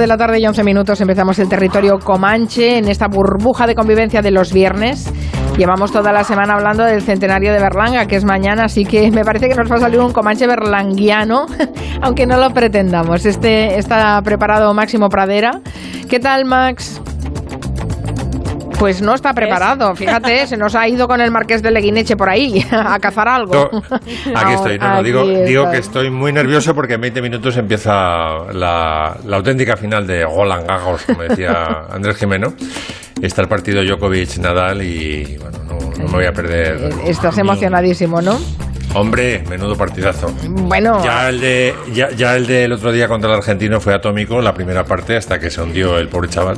de la tarde y 11 minutos empezamos el territorio Comanche en esta burbuja de convivencia de los viernes. Llevamos toda la semana hablando del centenario de Berlanga, que es mañana, así que me parece que nos va a salir un Comanche berlanguiano, aunque no lo pretendamos. Este está preparado Máximo Pradera. ¿Qué tal, Max? Pues no está preparado, fíjate, se nos ha ido con el marqués de Leguineche por ahí a cazar algo. aquí estoy, no, digo, digo que estoy muy nervioso porque en 20 minutos empieza la, auténtica final de Roland Garros, como decía Andrés Jimeno. Está el partido Djokovic-Nadal y bueno, no, me voy a perder. Estás emocionadísimo, ¿no? Hombre, menudo partidazo. Bueno. Ya el, de, ya, ya el del otro día contra el argentino fue atómico, la primera parte, hasta que se hundió el pobre chaval.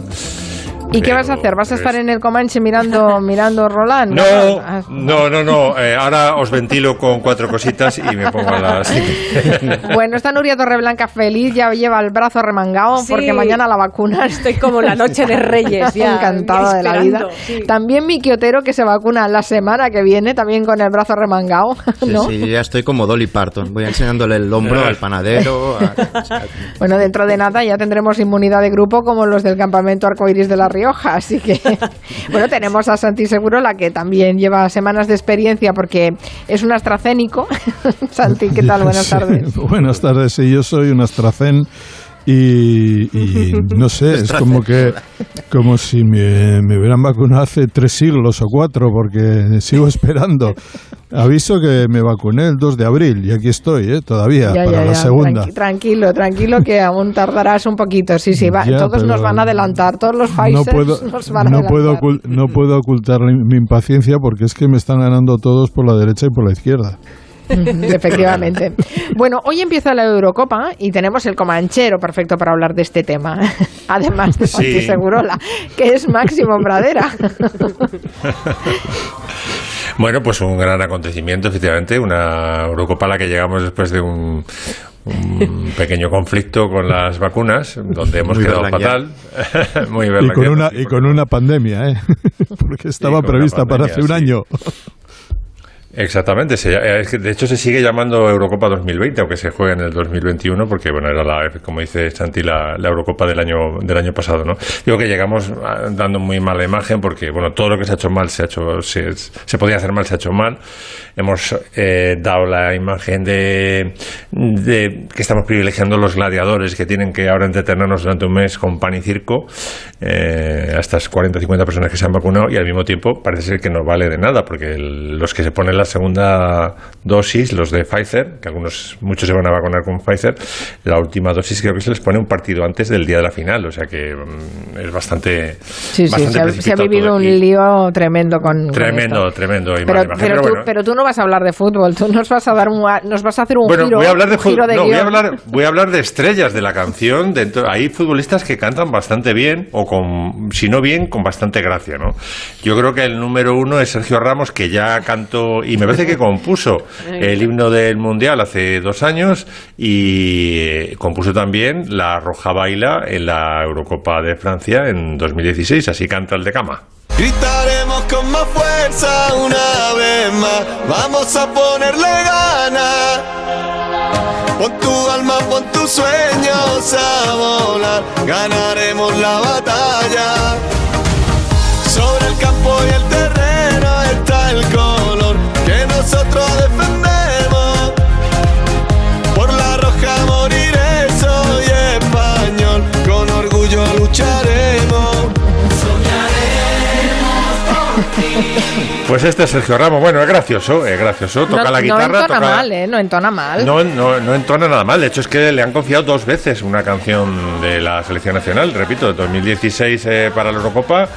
¿Y qué vas a hacer? ¿Vas a estar en el Comanche mirando, mirando Roland? No, no, no, no. Eh, ahora os ventilo con cuatro cositas y me pongo a las... bueno, está Nuria Torreblanca feliz, ya lleva el brazo remangado porque mañana la vacuna. Estoy como la noche de Reyes, ya. Encantada de la vida. También mi Quiotero que se vacuna la semana que viene, también con el brazo remangado. ¿no? Sí, ya estoy como Dolly Parton. Voy enseñándole el hombro al panadero. Bueno, dentro de nada ya tendremos inmunidad de grupo como los del campamento Arcoiris de la Ría así que bueno, tenemos a Santi Seguro, la que también lleva semanas de experiencia porque es un astracénico. Santi, ¿qué tal? Buenas tardes. buenas tardes, sí, yo soy un astracén y, no sé, es como que como si me, hubieran vacunado hace tres siglos o cuatro, porque sigo esperando. Aviso que me vacuné el 2 de abril y aquí estoy, ¿eh? todavía, para la segunda. tranquilo, tranquilo, que aún tardarás un poquito. Sí, sí, todos nos van a adelantar, todos los Pfizer no puedo, nos van a no Puedo no puedo ocultar mi impaciencia porque es que me están ganando todos por la derecha y por la izquierda. Efectivamente. Bueno, hoy empieza la Eurocopa y tenemos el comanchero perfecto para hablar de este tema. Además de Santi Segurola, que es Máximo Pradera. Bueno, pues un gran acontecimiento, efectivamente, una Eurocopa a la que llegamos después de un, pequeño conflicto con las vacunas, donde hemos quedado fatal. Muy y, con una, y con una pandemia, ¿eh? porque estaba prevista para hace un año. Exactamente, de hecho se sigue llamando Eurocopa 2020, aunque se juegue en el 2021, porque bueno, era la, como dice Santi, la, Eurocopa del año, del año pasado, ¿no? Digo que llegamos ah, dando muy mala imagen, porque bueno, todo lo que se ha hecho mal se ha hecho, se, se podía hacer mal, se ha hecho mal. Hemos eh, dado la imagen de, de, que estamos privilegiando los gladiadores que tienen que ahora entretenernos durante un mes con pan y circo, eh, a estas 40 o 50 personas que se han vacunado, y al mismo tiempo parece ser que no vale de nada, porque los que se ponen la segunda dosis, los de Pfizer, que algunos, muchos se van a vacunar con Pfizer, la última dosis creo que se les pone un partido antes del día de la final, o sea que mm, es bastante. Sí, sí, se ha, vivido un lío tremendo con. Tremendo, tremendo. Pero, pero, tú, no vas a hablar de fútbol, tú nos vas a dar un, nos vas a hacer un bueno, giro, voy a hablar de fútbol. No, voy a hablar, voy a hablar de estrellas de la canción. Dentro, hay futbolistas que cantan bastante bien, o con, si no bien, con bastante gracia, ¿no? Yo creo que el número uno es Sergio Ramos, que ya cantó y me parece que compuso el himno del Mundial hace dos años y compuso también la Roja Baila en la Eurocopa de Francia en 2016, así canta el de cama. Gritaremos con más fuerza una vez más, vamos a ponerle ganas. Pon tu alma, pon tus sueños a volar, ganaremos la batalla. Sobre el campo y el terreno Pues este es Sergio Ramos. Bueno, es gracioso, es gracioso. Toca la guitarra. No entona mal, ¿eh? No entona mal. No, no, no entona nada mal. De hecho, es que le han confiado dos veces una canción de la selección nacional, repito, 2016 eh, para la Eurocopa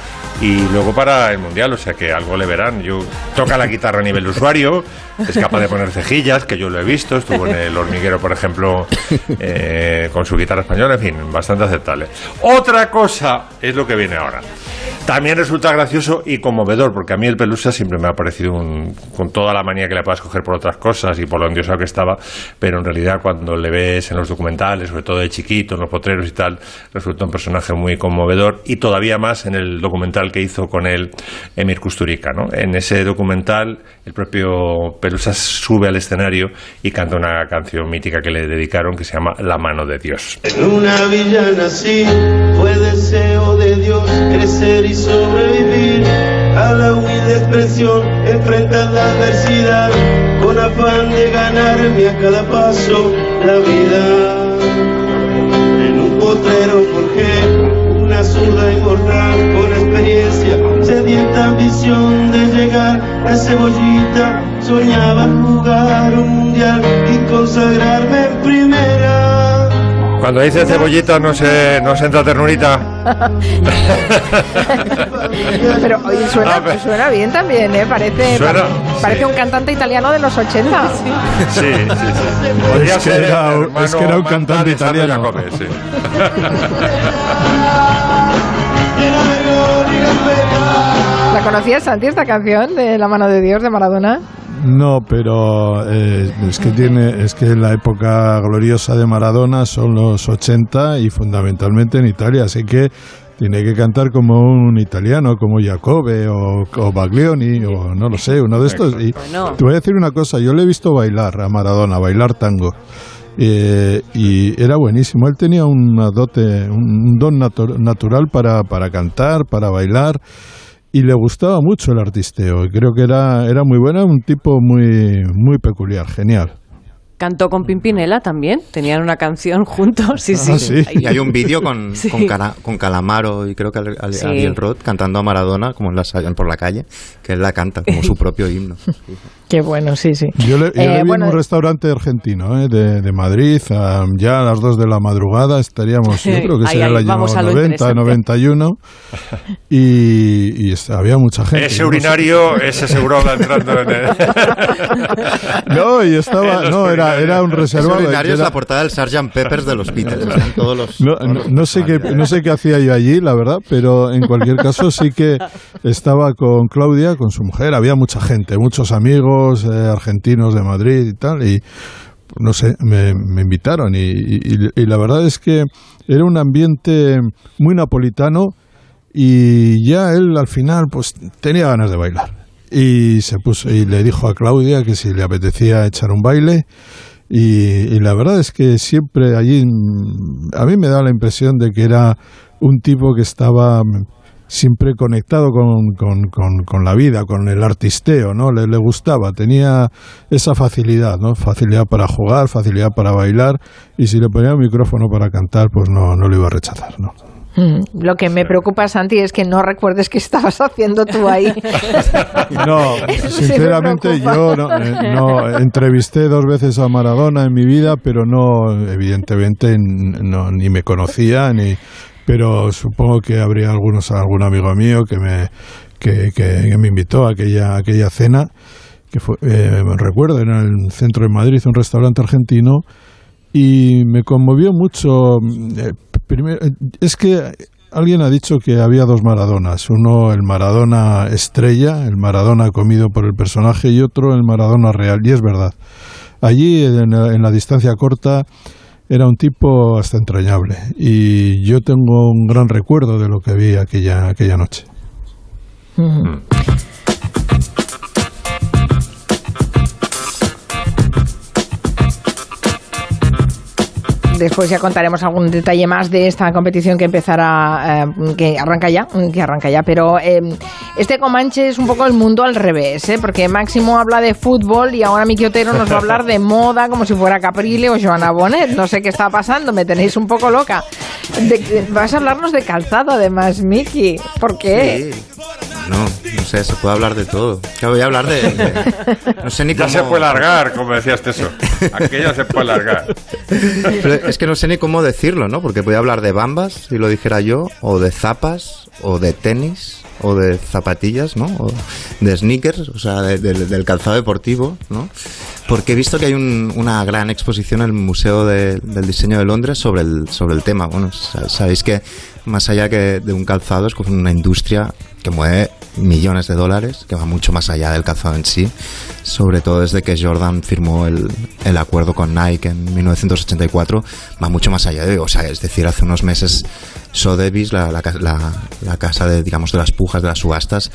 y luego para el Mundial. O sea que algo le verán. Yo, toca la guitarra a nivel usuario, es capaz de poner cejillas, que yo lo he visto. Estuvo en el hormiguero, por ejemplo, eh, con su guitarra española. En fin, bastante aceptable. Otra cosa es lo que viene ahora. También resulta gracioso y conmovedor, porque a mí el Pelusa siempre me ha parecido un, con toda la manía que le puedas coger por otras cosas y por lo endiosado que estaba, pero en realidad cuando le ves en los documentales, sobre todo de chiquito, en los potreros y tal, resulta un personaje muy conmovedor y todavía más en el documental que hizo con él Emir Kusturica. ¿no? En ese documental el propio Pelusa sube al escenario y canta una canción mítica que le dedicaron que se llama La mano de Dios. En una villa nací, fue deseo de Dios crecer y sobrevivir a la humilde expresión, enfrentar la adversidad con afán de ganarme a cada paso la vida. En un potrero forjé una zurda inmortal con experiencia, sedienta ambición de llegar a cebollita. Soñaba jugar un mundial y consagrarme en primera. Cuando dice cebollita no se, no se entra ternurita. Pero oye, suena, Ah, pero- suena bien también, ¿eh? Parece, Suena, parece sí. un cantante italiano de los 80. Sí, sí, sí. Podría Es que ser era un- hermano es que era un Manta cantante italiano. Jacobi, sí. ¿La conocías, Santi, esta canción de La mano de Dios de Maradona? No, pero eh, es que tiene, es que la época gloriosa de Maradona son los 80 y fundamentalmente en Italia, así que tiene que cantar como un italiano, como Jacobe o, o Baglioni o no lo sé, uno de estos. Y te voy a decir una cosa, yo le he visto bailar a Maradona, bailar tango. eh, y era buenísimo. Él tenía una dote, un don natu- natural para, para cantar, para bailar y le gustaba mucho el artisteo. Y creo que era, era muy buena, un tipo muy, muy peculiar, genial. Cantó con Pimpinela también. Tenían una canción juntos. Sí, sí. Ah, sí. Y hay un vídeo con, Sí. con, Cala- con Calamaro y creo que Ale- Sí. Ariel Roth cantando a Maradona como en la, por la calle, que él la canta como su propio himno. Qué bueno, sí, sí. Yo le, yo Eh, le vi bueno, en un restaurante argentino eh, de, de Madrid, ah, ya a las 2 de la madrugada estaríamos, yo creo que sería a lo 90, interesante. 91, y, y había mucha gente. Ese urinario, ese seguro va entrando en el... No, y estaba, no, era, era un Ese reservado. urinario es era- la portada del Sgt. Peppers de los Beatles. Están todos los, No, todos no, los no sé qué, no sé qué hacía yo allí, la verdad, pero en cualquier caso sí que estaba con Claudia, con su mujer, había mucha gente, muchos amigos eh, argentinos de Madrid y tal, y no sé, me, invitaron y, la verdad es que era un ambiente muy napolitano y ya él al final pues tenía ganas de bailar. Y se puso y le dijo a Claudia que si le apetecía echar un baile y, la verdad es que siempre allí a mí me da la impresión de que era un tipo que estaba siempre conectado con, con, con, con la vida, con el artisteo, ¿no? Le, le gustaba, tenía esa facilidad, ¿no? Facilidad para jugar, facilidad para bailar y si le ponía un micrófono para cantar, pues no, no lo iba a rechazar, ¿no? mm, lo que me preocupa, Santi, es que no recuerdes qué estabas haciendo tú ahí. No, sinceramente yo no, eh, no, entrevisté dos veces a Maradona en mi vida, pero no, evidentemente n- no, ni me conocía ni, pero supongo que habría algunos algún amigo mío que me que, que- me invitó a aquella aquella cena que fue eh, recuerdo en el centro de Madrid un restaurante argentino y me conmovió mucho. eh, primero, eh, es que alguien ha dicho que había dos Maradonas. Uno, el Maradona estrella, el Maradona comido por el personaje, y otro, el Maradona real. Y es verdad. Allí, en la, en la distancia corta, era un tipo hasta entrañable. Y yo tengo un gran recuerdo de lo que vi aquella, aquella noche. Después ya contaremos algún detalle más de esta competición que empezará, eh, que arranca ya, que arranca ya. Pero eh, este Comanche es un poco el mundo al revés, ¿eh? porque Máximo habla de fútbol y ahora Miki Otero nos va a hablar de moda como si fuera Caprile o Joana Bonet. No sé qué está pasando, me tenéis un poco loca. De- vas a hablarnos de calzado además, Miki. ¿Por qué? No, no sé, se puede hablar de todo. Que voy a hablar de, de- no sé ni Ya cómo se puede largar, como decías eso. Aquello se puede largar. Pero es que no sé ni cómo decirlo, ¿no? Porque voy a hablar de bambas, si lo dijera yo, o de zapas, o de tenis, o de zapatillas, ¿no? O de sneakers, o sea, de- de- del calzado deportivo, ¿no? Porque he visto que hay un- una gran exposición en el Museo de- del Diseño de Londres sobre el, sobre el tema. Bueno, sa- sabéis que más allá que de un calzado es como una industria que mueve millones de dólares, que va mucho más allá del calzado en sí, sobre todo desde que Jordan firmó el, el acuerdo con Nike en 1984, va mucho más allá de, o sea, es decir, hace unos meses Sotheby's, la, la, la- la casa de, digamos, de las pujas, de las subastas,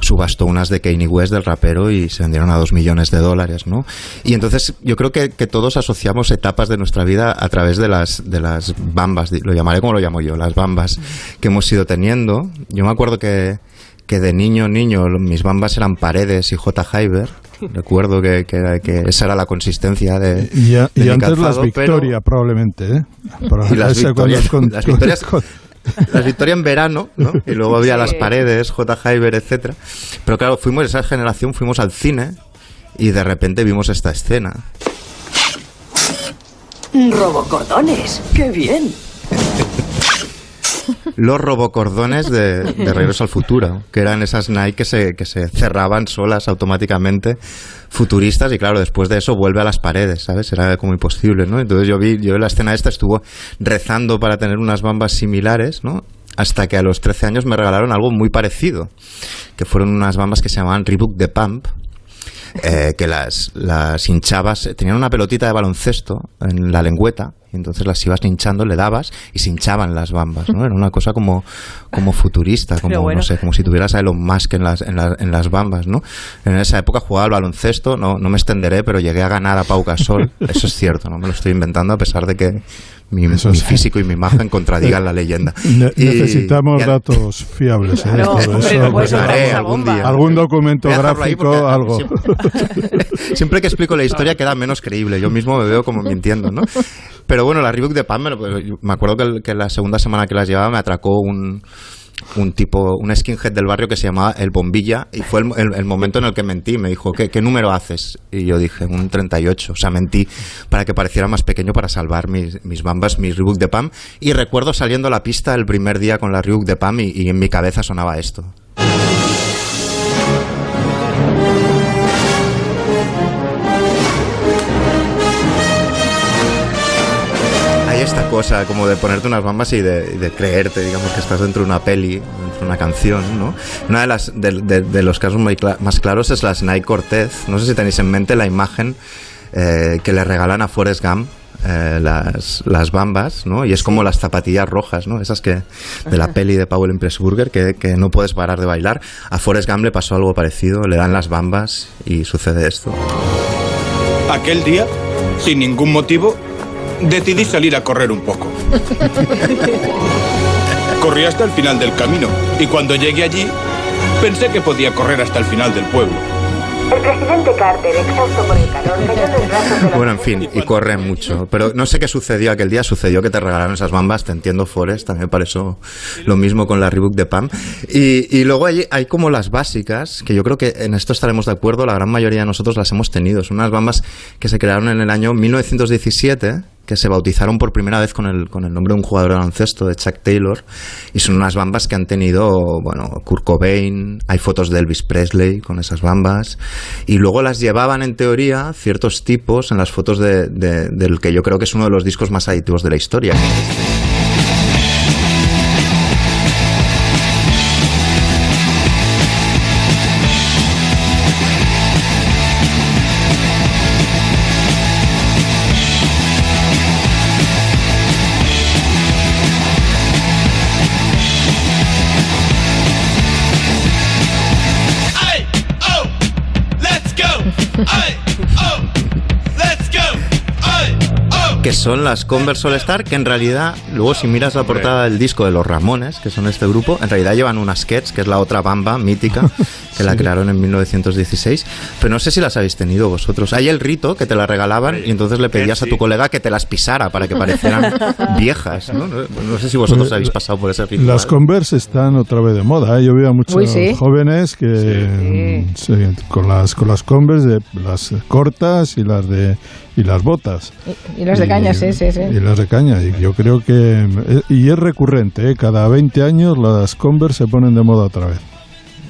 subastó unas de Kanye West, del rapero, y se vendieron a dos millones de dólares, ¿no? Y entonces yo creo que, que todos asociamos etapas de nuestra vida a través de las, de las bambas, lo llamaré como lo llamo yo, las bambas que hemos ido teniendo. Yo me acuerdo que, que de niño, niño, mis bambas eran Paredes y J. Hyber. Recuerdo que, que, esa era la consistencia de, Y, a- de y mi antes las calzado, pero- Victoria, probablemente, ¿eh? Pero y las victorias, con- las victorias, con- las victorias en verano, ¿no? Y luego había Sí. las paredes, J. Hyber, etcétera. Pero claro, fuimos esa generación, fuimos al cine y de repente vimos esta escena. Robocordones, qué bien. Los robocordones de, de Regreso al Futuro, que eran esas Nike que se, que se cerraban solas automáticamente, futuristas, y claro, después de eso vuelve a las paredes, ¿sabes? Era como imposible, ¿no? Entonces yo vi, yo la escena esta estuvo rezando para tener unas bambas similares, ¿no? Hasta que a los 13 años me regalaron algo muy parecido, que fueron unas bambas que se llamaban Reebok The Pump, eh, que las, las hinchabas, tenían una pelotita de baloncesto en la lengüeta, y entonces las ibas hinchando, le dabas y se hinchaban las bambas, ¿no? Era una cosa como, como futurista, como, bueno. no sé, como si tuvieras a Elon Musk en las, en, las- en las bambas, ¿no? En esa época jugaba al baloncesto, no, no me extenderé, pero llegué a ganar a Pau Gasol, eso es cierto, no me lo estoy inventando a pesar de que mi, Eso mi sí. físico y mi imagen contradigan la leyenda. Ne- Y- necesitamos y datos fiables, ¿eh? Hombre, eso, no puedes pues, haré algún bomba. día. algún documento gráfico, porque algo. Siempre, siempre que explico la historia queda menos creíble. Yo mismo me veo como mintiendo, ¿no? Pero bueno, la Reebok de Pam, pues, me acuerdo que, la segunda semana que las llevaba me atracó un, un tipo, un skinhead del barrio que se llamaba El Bombilla y fue el momento en el que mentí. Me dijo, ¿qué, ¿qué número haces? Y yo dije, un 38. O sea, mentí para que pareciera más pequeño para salvar mis, mis bambas, mis Reebok de Pam. Y recuerdo saliendo a la pista el primer día con la Reebok de Pam y- y en mi cabeza sonaba esto. Esta cosa como de ponerte unas bambas y de, y de creerte, digamos, que estás dentro de una peli, dentro de una canción, ¿no? Una de, las, de, de- de los casos muy cla- más claros es las Nike Cortez. No sé si tenéis en mente la imagen eh, que le regalan a Forrest Gump. eh, las, las bambas, ¿no? Y es como las zapatillas rojas, ¿no? Esas que de la peli de Powell Impressburger que, que no puedes parar de bailar. A Forrest Gump le pasó algo parecido, le dan las bambas y sucede esto. Aquel día, sin ningún motivo, decidí salir a correr un poco. Corrí hasta el final del camino y cuando llegué allí, pensé que podía correr hasta el final del pueblo. El presidente Carter, exhausto por el calor, cayó en los brazos de la Bueno, en fin, y corre mucho. Pero no sé qué sucedió aquel día. Sucedió que te regalaron esas bambas. Te entiendo, Forrest. También pareció lo mismo con la Reebok de Pam. Y, y luego hay, hay como las básicas, que yo creo que en esto estaremos de acuerdo. La gran mayoría de nosotros las hemos tenido. Son unas bambas que se crearon en el año 1917 que se bautizaron por primera vez con el, con el nombre de un jugador de baloncesto, de Chuck Taylor, y son unas bambas que han tenido, bueno, Kurt Cobain, hay fotos de Elvis Presley con esas bambas, y luego las llevaban en teoría ciertos tipos en las fotos de, de- del que yo creo que es uno de los discos más adictivos de la historia. que. Que son las Converse All Star, que en realidad, luego si miras la portada del disco de los Ramones, que son este grupo, en realidad llevan una Sketch, que es la otra bamba mítica, que la crearon en 1916, pero no sé si las habéis tenido vosotros. Hay el rito que te la regalaban y entonces le pedías a tu colega que te las pisara para que parecieran viejas, ¿no? No, no sé si vosotros habéis pasado por ese ritual. Las Converse están otra vez de moda. ¿eh? Yo veo a muchos Uy, sí. jóvenes que mm, sí, con las con las Converse de las cortas y las de y las botas. Y los de caña, sí, sí, sí. Y las de caña. Y yo creo que eh, y es recurrente. ¿eh? Cada 20 años las Converse se ponen de moda otra vez.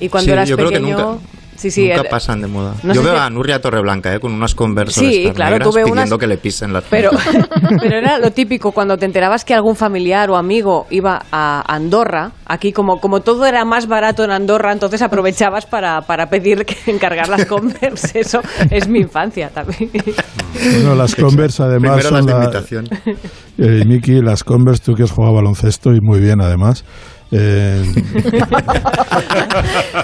Y cuando Sí, eras yo creo que pequeño... nunca- sí, sí, Nunca era- pasan de moda. No Yo veo si- a Nuria Torreblanca eh, con unas Converse Sí, claro, tuve pidiendo unas- que le pisen las Pero, pero era lo típico cuando te enterabas que algún familiar o amigo iba a Andorra, aquí como, como todo era más barato en Andorra, entonces aprovechabas para, para pedir que encargar las Converse. Eso es mi infancia también. Bueno, las Converse además Primero son las de la- imitación. Eh, Miki, las Converse, tú que has jugado baloncesto y muy bien además. Eh,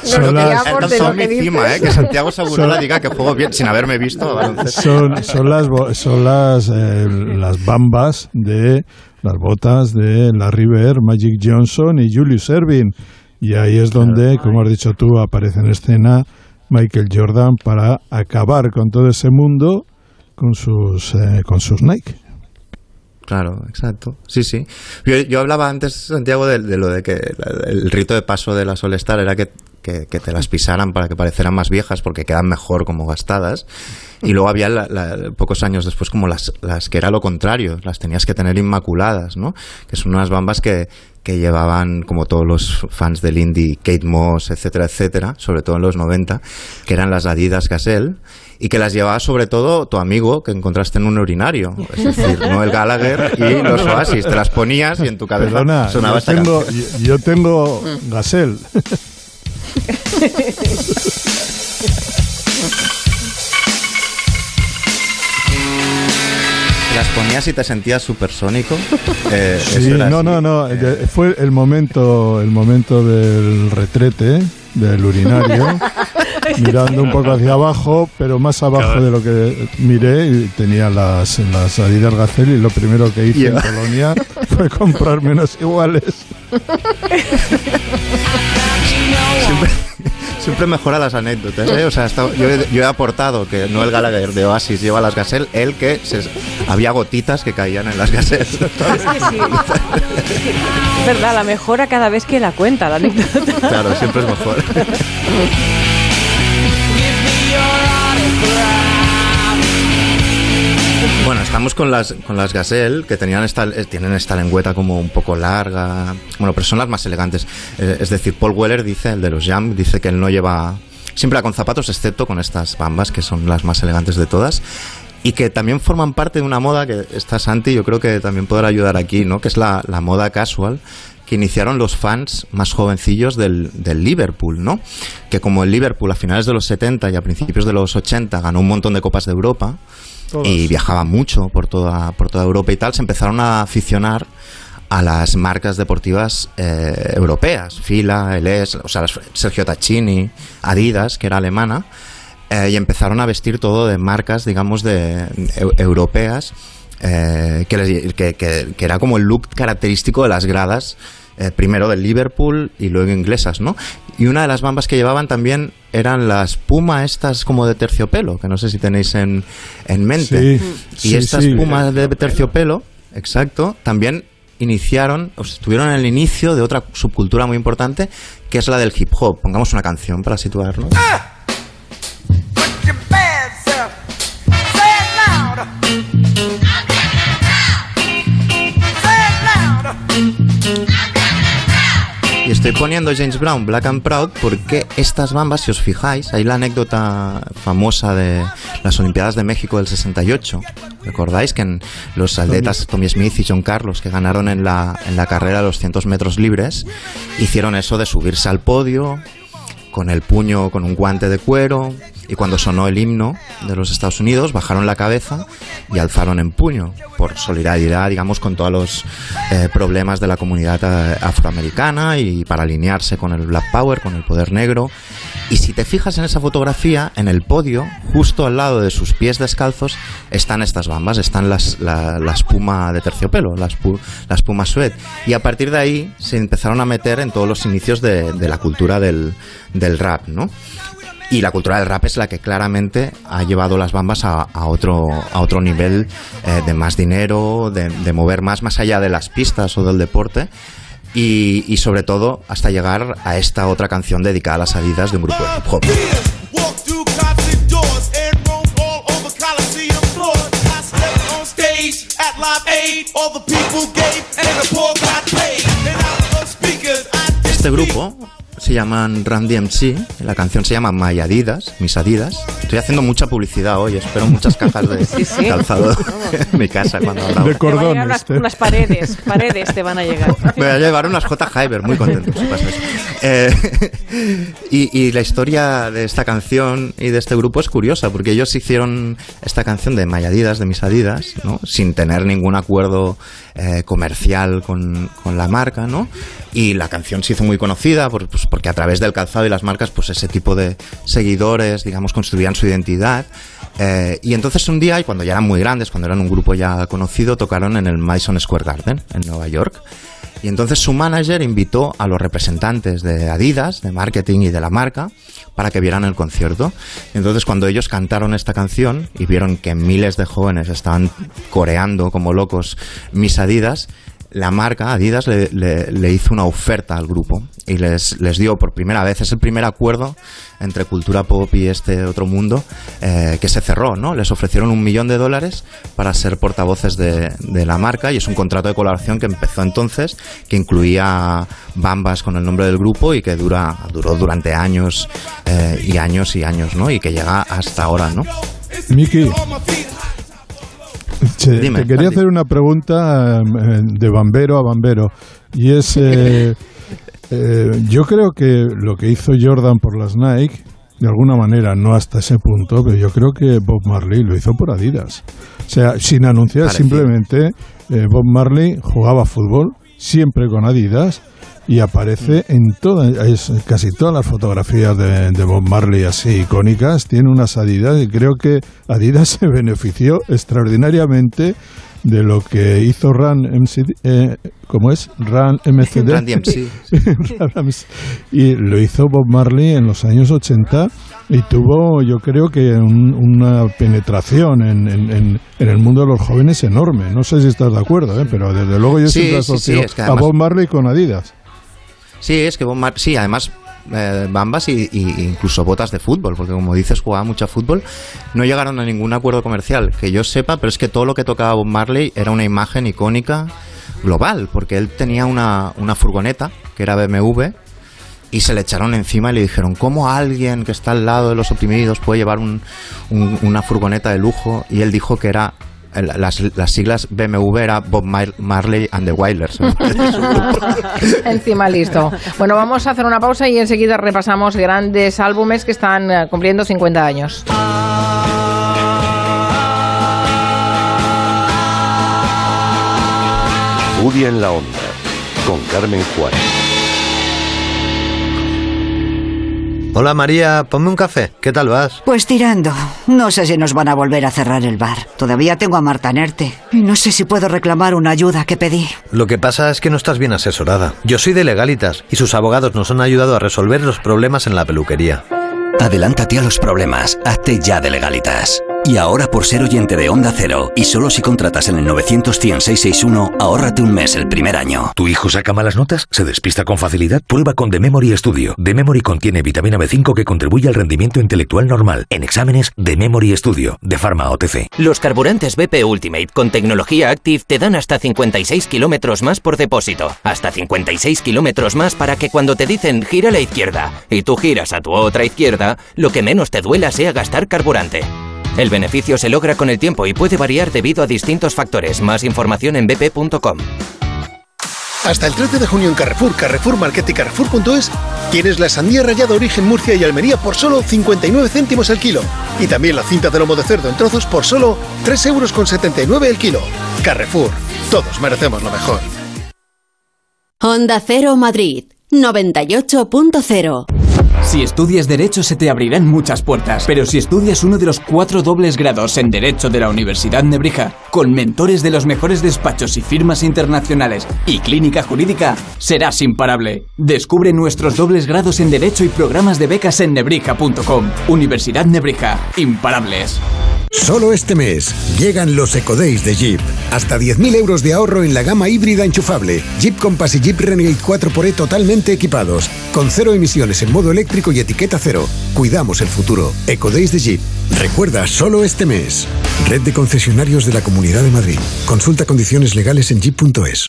son las- que encima, dices. eh, que Santiago Segurola Son- diga que juego bien sin haberme visto son, son las bo- son las eh, las bambas de las botas de Larry Bird, Magic Johnson y Julius Erving y ahí es donde, como has dicho tú, aparece en escena Michael Jordan para acabar con todo ese mundo con sus eh, con sus Nike. Claro, exacto. Sí, sí. Yo, yo hablaba antes, Santiago, de, de lo de que la- el rito de paso de las All-Star era que, que, que te las pisaran para que parecieran más viejas porque quedan mejor como gastadas. Y luego había la- la- pocos años después como las, las que era lo contrario, las tenías que tener inmaculadas, ¿no? Que son unas bambas que, que llevaban, como todos los fans del indie, Kate Moss, etcétera, etcétera, sobre todo en los 90, que eran las Adidas Gazelle, y que las llevaba sobre todo tu amigo que encontraste en un urinario, es decir, Noel Gallagher y los Oasis. Te las ponías y en tu cabeza Perdona, sonaba yo tengo, yo, yo tengo. Te las ponías y te sentías supersónico. Eh, Sí, no, así. no, no. de- Fue el momento, el momento del retrete, del urinario, mirando un poco hacia abajo, pero más abajo de lo que miré y tenía las, las Adidas Gazelle y lo primero que hice en Polonia fue comprarme unas iguales. Siempre, siempre mejora las anécdotas. ¿eh? O sea, yo, he, yo he aportado que Noel Gallagher de Oasis lleva las Gazelle, él que se- había gotitas que caían en las Gazelle. Es que sí. Es verdad, la mejora cada vez que la cuenta, la anécdota. claro, siempre es mejor. Bueno, estamos con las, con las Gazelle, que tenían esta, eh, tienen esta lengüeta como un poco larga. Bueno, pero son las más elegantes. Eh, es decir, Paul Weller dice, el de los Jam, dice que él no lleva. Siempre va con zapatos, excepto con estas bambas, que son las más elegantes de todas. Y que también forman parte de una moda que está Santi, yo creo que también podrá ayudar aquí, ¿no? Que es la, la moda casual que iniciaron los fans más jovencillos del, del Liverpool, ¿no? Que como el Liverpool a finales de los 70 y a principios de los 80 ganó un montón de copas de Europa y viajaba mucho por toda, por toda Europa y tal, se empezaron a aficionar a las marcas deportivas eh, europeas, Fila, LS, o sea, Sergio Tacchini, Adidas, que era alemana, eh, y empezaron a vestir todo de marcas, digamos, de eu- europeas, eh, que, que- que- que era como el look característico de las gradas, eh, primero del Liverpool y luego inglesas, ¿no? Y una de las bambas que llevaban también eran las Puma estas como de terciopelo, que no sé si tenéis en, en mente. Sí, y sí, estas sí. Pumas de terciopelo, exacto, también iniciaron, o sea, estuvieron en el inicio de otra subcultura muy importante, que es la del hip hop. Pongamos una canción para situarnos. Y estoy poniendo James Brown Black and Proud porque estas bambas, si os fijáis, hay la anécdota famosa de las Olimpiadas de México del 68. ¿Recordáis que en los atletas Tommy Smith y John Carlos que ganaron en la, en la carrera de los 100 metros libres hicieron eso de subirse al podio con el puño con un guante de cuero y cuando sonó el himno de los Estados Unidos bajaron la cabeza y alzaron en puño por solidaridad digamos con todos los eh, problemas de la comunidad eh, afroamericana y para alinearse con el Black Power con el poder negro. Y si te fijas en esa fotografía en el podio justo al lado de sus pies descalzos están estas bambas están las la, la espuma de terciopelo la, espu- la espuma suede. Y a partir de ahí se empezaron a meter en todos los inicios de, de la cultura del, del rap no y la cultura del rap es la que claramente ha llevado las bambas a, otro, a otro nivel eh, de más dinero, de, mover más, más allá de las pistas o del deporte. Y, sobre todo hasta llegar a esta otra canción dedicada a las salidas de un grupo de hip hop. Este grupo se llaman Randy MC, la canción se llama My Adidas, mis Adidas. Estoy haciendo mucha publicidad hoy, espero muchas cajas de Sí, sí. calzado en mi casa cuando hablamos. De Te van a llegar cordones. unas, te- unas paredes, paredes te van a llegar. Me voy a llevar unas J. Hyber, muy contento. si pasa eso. Eh, y, la historia de esta canción y de este grupo es curiosa, porque ellos hicieron esta canción de My Adidas, de mis Adidas, ¿no? sin tener ningún acuerdo eh, comercial con, la marca, ¿no? Y la canción se hizo muy conocida pues, porque a través del calzado y las marcas, pues ese tipo de seguidores, digamos, construían su identidad. Eh, y entonces un día, y cuando ya eran muy grandes, cuando eran un grupo ya conocido, tocaron en el Madison Square Garden, en Nueva York. Y entonces su manager invitó a los representantes de Adidas, de marketing y de la marca, para que vieran el concierto. Entonces cuando ellos cantaron esta canción y vieron que miles de jóvenes estaban coreando como locos mis Adidas, la marca Adidas le, hizo una oferta al grupo y les, dio por primera vez, es el primer acuerdo entre cultura pop y este otro mundo eh, que se cerró, ¿no? Les ofrecieron un millón de dólares para ser portavoces de, de la marca y es un contrato de colaboración que empezó entonces, que incluía bambas con el nombre del grupo y que dura, duró durante años eh, y años y años, ¿no? Y que llega hasta ahora, ¿no? Miki, che, Dime, te quería Andy. hacer una pregunta eh, de bambero a bambero. Y es, eh, eh, yo creo que lo que hizo Jordan por las Nike, de alguna manera, no hasta ese punto, pero yo creo que Bob Marley lo hizo por Adidas. O sea, sin anunciar, Parecido. simplemente eh, Bob Marley jugaba fútbol, siempre con Adidas, y aparece Mm. en todas, es- casi todas las fotografías de, de Bob Marley así icónicas, tiene unas Adidas y creo que Adidas se benefició extraordinariamente de lo que hizo Ran MCD, eh, ¿cómo es? Ran MCD. Ran DMC. Y lo hizo Bob Marley en los años 80 y tuvo, yo creo que un- una penetración en, en- en- el mundo de los jóvenes enorme. No sé si estás de acuerdo, ¿eh? pero desde luego yo Sí, siempre asocio sí, es que a Bob Marley con Adidas. Sí, es que Bob Mar- sí, además eh, bambas y incluso botas de fútbol, porque como dices jugaba mucho a fútbol, no llegaron a ningún acuerdo comercial que yo sepa, pero es que todo lo que tocaba Bob Marley era una imagen icónica global, porque él tenía una, una furgoneta que era BMW y se le echaron encima y le dijeron, ¿cómo alguien que está al lado de los oprimidos puede llevar un- un- una furgoneta de lujo? Y él dijo que era... Las, las siglas BMW era Bob Mar- Marley and the Wailers. Encima listo. Bueno, vamos a hacer una pausa y enseguida repasamos grandes álbumes que están eh, cumpliendo 50 años. En la onda, con Carmen Juárez. Hola María, ponme un café. ¿Qué tal vas? Pues tirando. No sé si nos van a volver a cerrar el bar. Todavía tengo a Marta Nerte. Y no sé si puedo reclamar una ayuda que pedí. Lo que pasa es que no estás bien asesorada. Yo soy de Legalitas y sus abogados nos han ayudado a resolver los problemas en la peluquería. Adelántate a los problemas, hazte ya de legalitas. Y ahora por ser oyente de Onda Cero, y solo si contratas en el 91661, ahórrate un mes el primer año. ¿Tu hijo saca malas notas? ¿Se despista con facilidad? Prueba con The Memory Studio. The Memory contiene vitamina B5 que contribuye al rendimiento intelectual normal. En exámenes, The Memory Studio, de Pharma OTC. Los carburantes BP Ultimate con tecnología Active te dan hasta 56 kilómetros más por depósito. Hasta 56 kilómetros más para que cuando te dicen gira a la izquierda y tú giras a tu otra izquierda, lo que menos te duela sea gastar carburante. El beneficio se logra con el tiempo y puede variar debido a distintos factores. Más información en bp.com. Hasta el 13 de junio en Carrefour, Carrefour Market y Carrefour.es tienes la sandía rallada origen Murcia y Almería por solo 59 céntimos el kilo. Y también la cinta de lomo de cerdo en trozos por solo 3,79 euros con 79 el kilo. Carrefour, todos merecemos lo mejor. Honda Cero Madrid 98.0 Si estudias Derecho se te abrirán muchas puertas, pero si estudias uno de los cuatro dobles grados en Derecho de la Universidad Nebrija, con mentores de los mejores despachos y firmas internacionales y clínica jurídica, serás imparable. Descubre nuestros dobles grados en Derecho y programas de becas en nebrija.com. Universidad Nebrija, imparables. Solo este mes llegan los EcoDays de Jeep. Hasta 10.000 euros de ahorro en la gama híbrida enchufable. Jeep Compass y Jeep Renegade 4xE totalmente equipados. Con cero emisiones en modo eléctrico y etiqueta cero. Cuidamos el futuro. EcoDays de Jeep. Recuerda, solo este mes. Red de concesionarios de la Comunidad de Madrid. Consulta condiciones legales en jeep.es.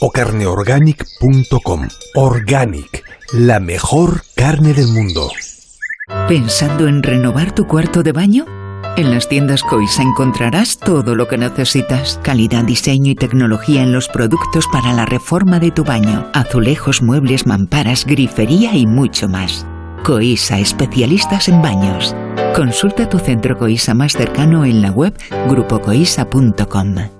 o carneorganic.com. Organic, la mejor carne del mundo. ¿Pensando en renovar tu cuarto de baño? En las tiendas Coisa encontrarás todo lo que necesitas. Calidad, diseño y tecnología en los productos para la reforma de tu baño. Azulejos, muebles, mamparas, grifería y mucho más. Coisa, especialistas en baños. Consulta tu centro Coisa más cercano en la web grupocoisa.com.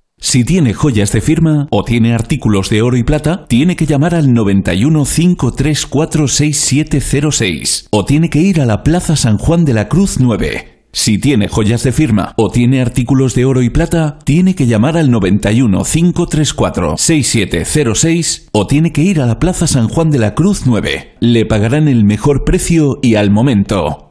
Si tiene joyas de firma o tiene artículos de oro y plata, tiene que llamar al 91 534 6706 o tiene que ir a la Plaza San Juan de la Cruz 9. Si tiene joyas de firma o tiene artículos de oro y plata, tiene que llamar al 91 534 6706 o tiene que ir a la Plaza San Juan de la Cruz 9. Le pagarán el mejor precio y al momento.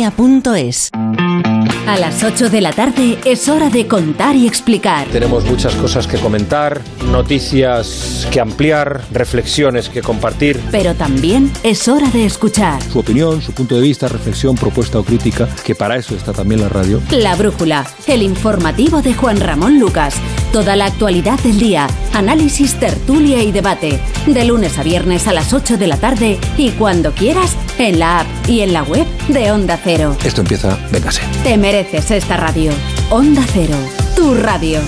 A las 8 de la tarde es hora de contar y explicar. Tenemos muchas cosas que comentar, noticias que ampliar, reflexiones que compartir. Pero también es hora de escuchar. Su opinión, su punto de vista, reflexión, propuesta o crítica, que para eso está también la radio. La Brújula, el informativo de Juan Ramón Lucas. Toda la actualidad del día, análisis, tertulia y debate. De lunes a viernes a las 8 de la tarde y cuando quieras, en la app y en la web de Onda Cero. Esto empieza, véngase. Te mereces esta radio. Onda Cero, tu radio.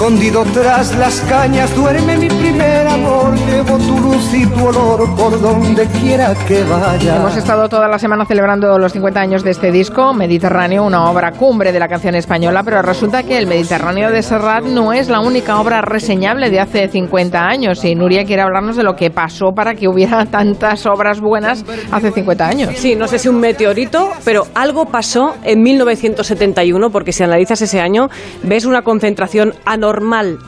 Escondido tras las cañas duerme mi primer amor. Llevo tu luz y tu olor por donde quiera que vaya. Hemos estado toda la semana celebrando los 50 años de este disco, Mediterráneo, una obra cumbre de la canción española, pero resulta que el Mediterráneo de Serrat no es la única obra reseñable de hace 50 años. Y Nuria quiere hablarnos de lo que pasó para que hubiera tantas obras buenas hace 50 años. Sí, no sé si un meteorito, pero algo pasó en 1971, porque si analizas ese año, ves una concentración anormal,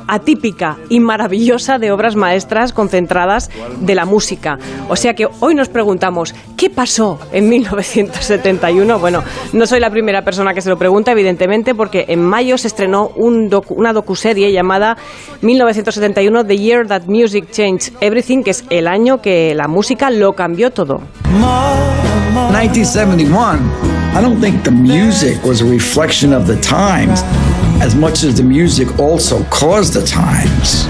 atípica y maravillosa de obras maestras concentradas de la música. O sea que hoy nos preguntamos, ¿qué pasó en 1971? Bueno, no soy la primera persona que se lo pregunta, evidentemente, porque en mayo se estrenó una docuserie llamada 1971 The Year That Music Changed Everything, que es el año que la música lo cambió todo. 1971, I don't think the music was a reflection of the times as much as the music also caused the times.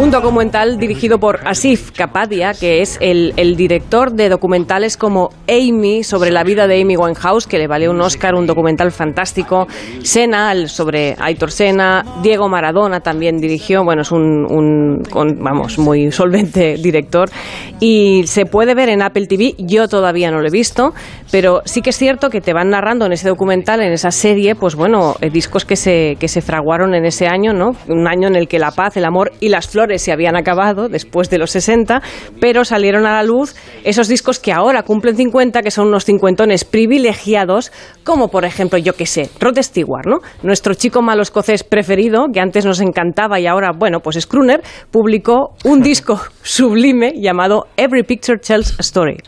Un documental dirigido por Asif Kapadia, que es el, director de documentales como Amy, sobre la vida de Amy Winehouse, que le valió un Oscar, un documental fantástico. Sena, sobre Aitor Sena. Diego Maradona también dirigió, bueno, es un, un con, vamos, muy solvente director. Y se puede ver en Apple TV, yo todavía no lo he visto, pero sí que es cierto que te van narrando en ese documental, en esa serie, pues bueno, eh, discos que se, que se fraguaron en ese año, ¿no? Un año en el que la paz, el amor y las flores se habían acabado después de los 60, pero salieron a la luz esos discos que ahora cumplen 50, que son unos cincuentones privilegiados, como por ejemplo, yo qué sé, Rod Stewart, ¿no? Nuestro chico malo escocés preferido, que antes nos encantaba y ahora, bueno, pues es crooner, publicó un disco sublime llamado Every Picture Tells a Story.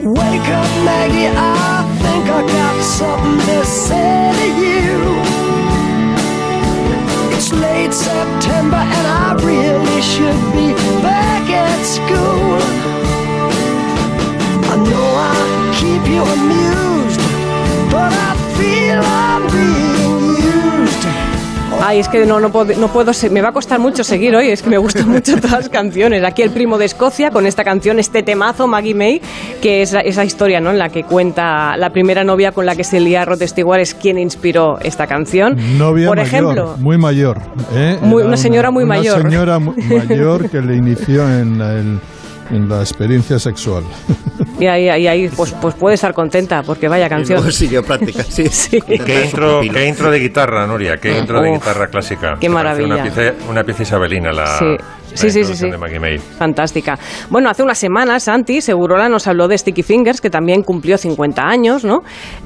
Wake up, Maggie, I think I got something to say late September and I really should be back at school. I know I keep you amused, Ay, es que no, no, puedo, no puedo, me va a costar mucho seguir hoy, es que me gustan mucho todas las canciones. Aquí el primo de Escocia con esta canción, este temazo, Maggie May, que es esa historia ¿no? en la que cuenta la primera novia con la que se lía Rod Stewart, es quien inspiró esta canción. Novia Por mayor, ejemplo, muy mayor. ¿eh? Muy- una señora muy una mayor. señora mu- mayor que le inició en la, en- la experiencia sexual. y ahí, ahí, ahí, pues, pues puede estar contenta, porque vaya canción. luego siguió práctica, sí. ¿Y qué intro, qué intro de guitarra, Nuria? ¿Qué intro de guitarra clásica? qué maravilla. Una pieza, una pieza isabelina la, Sí. Sí, sí, sí, sí. de. Fantástica. Bueno, hace unas semanas, Santi Segurola nos habló de Sticky Fingers, que también cumplió 50 años, ¿no?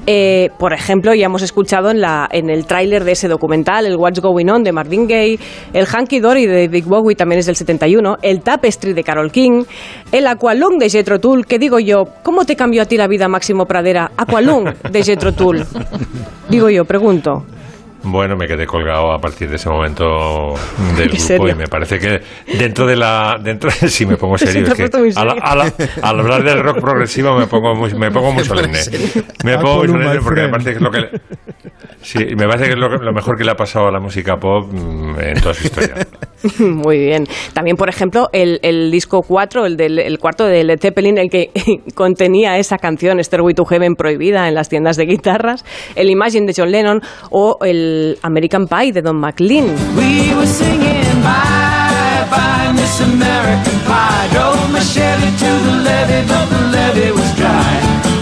Eh, por ejemplo, ya hemos escuchado en, la, en el tráiler de ese documental, el What's Going On de Marvin Gaye, el Hanky Dory de Big Bowie también es del 71, el Tapestry de Carol King, el Aqualung de Jethro Tull, que digo yo, ¿cómo te cambió a ti la vida, Máximo Pradera? Aqualung de Jethro Tull. Digo yo, pregunto. Bueno, me quedé colgado a partir de ese momento del ¿En grupo serio? y me parece que dentro de la... dentro Sí, me pongo serio. Es que al, serio. al- al hablar del rock progresivo me pongo muy, me pongo muy solemne. Me pongo muy solemne porque me parece que es lo que... Sí, me parece que es lo, lo mejor que le ha pasado a la música pop mm, en toda su historia. Muy bien. También, por ejemplo, el, el disco 4, el, del, el cuarto de Led Zeppelin, el que contenía esa canción Stairway to Heaven prohibida en las tiendas de guitarras, el Imagine de John Lennon o el American Pie de Don McLean. We were singing bye bye Miss American Pie. Drove my Chevy to the levee, but the levee was dry.